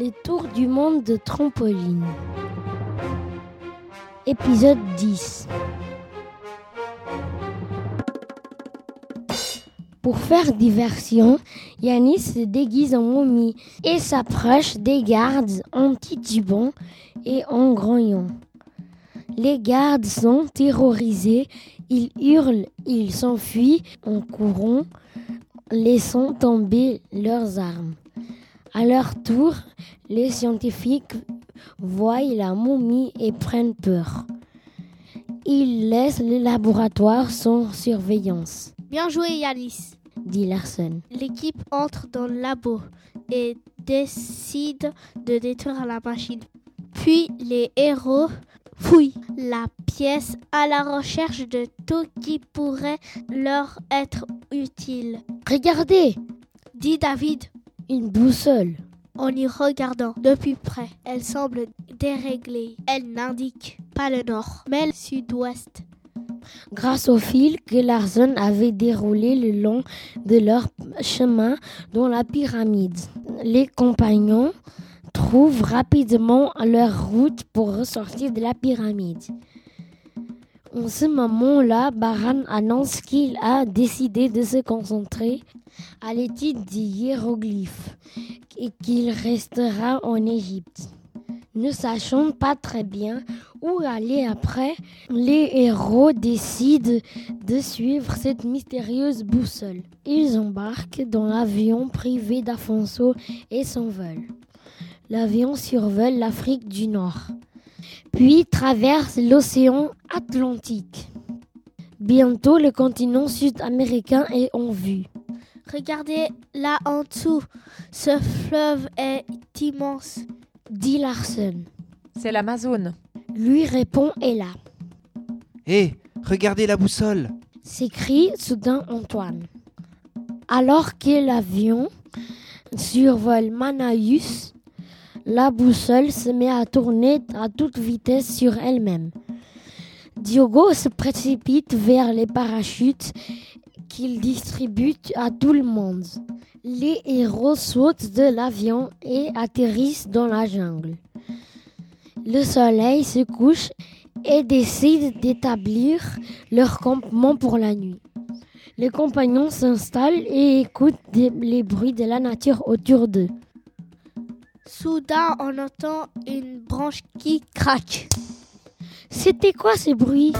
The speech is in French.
Les tours du monde de trampoline. Épisode 10. Pour faire diversion, Yanis se déguise en momie et s'approche des gardes en titubant et en grognant. Les gardes sont terrorisés, ils hurlent, ils s'enfuient en courant, laissant tomber leurs armes. À leur tour, les scientifiques voient la momie et prennent peur. Ils laissent le laboratoire sans surveillance. Bien joué Yanis, dit Larsen. L'équipe entre dans le labo et décide de détruire la machine. Puis les héros fouillent la pièce à la recherche de tout qui pourrait leur être utile. Regardez, dit David, une boussole. En y regardant de plus près, elle semble déréglée. Elle n'indique pas le nord, mais le sud-ouest. Grâce au fil que Larsen avait déroulé le long de leur chemin dans la pyramide, les compagnons trouvent rapidement leur route pour ressortir de la pyramide. En ce moment-là, Baran annonce qu'il a décidé de se concentrer à l'étude des hiéroglyphes et qu'il restera en Égypte. Ne sachant pas très bien où aller après, les héros décident de suivre cette mystérieuse boussole. Ils embarquent dans l'avion privé d'Afonso et s'envolent. L'avion survole l'Afrique du Nord, puis traverse l'océan Atlantique. Bientôt, le continent sud-américain est en vue. Regardez là en dessous, ce fleuve est immense, dit Larsen. C'est l'Amazone. Lui répond Ella. Hé, regardez la boussole s'écrie soudain Antoine. Alors que l'avion survole Manaus, la boussole se met à tourner à toute vitesse sur elle-même. Diogo se précipite vers les parachutes qu'il distribue à tout le monde. Les héros sautent de l'avion et atterrissent dans la jungle. Le soleil se couche et décide d'établir leur campement pour la nuit. Les compagnons s'installent et écoutent les bruits de la nature autour d'eux. Soudain, on entend une branche qui craque. C'était quoi ce bruit?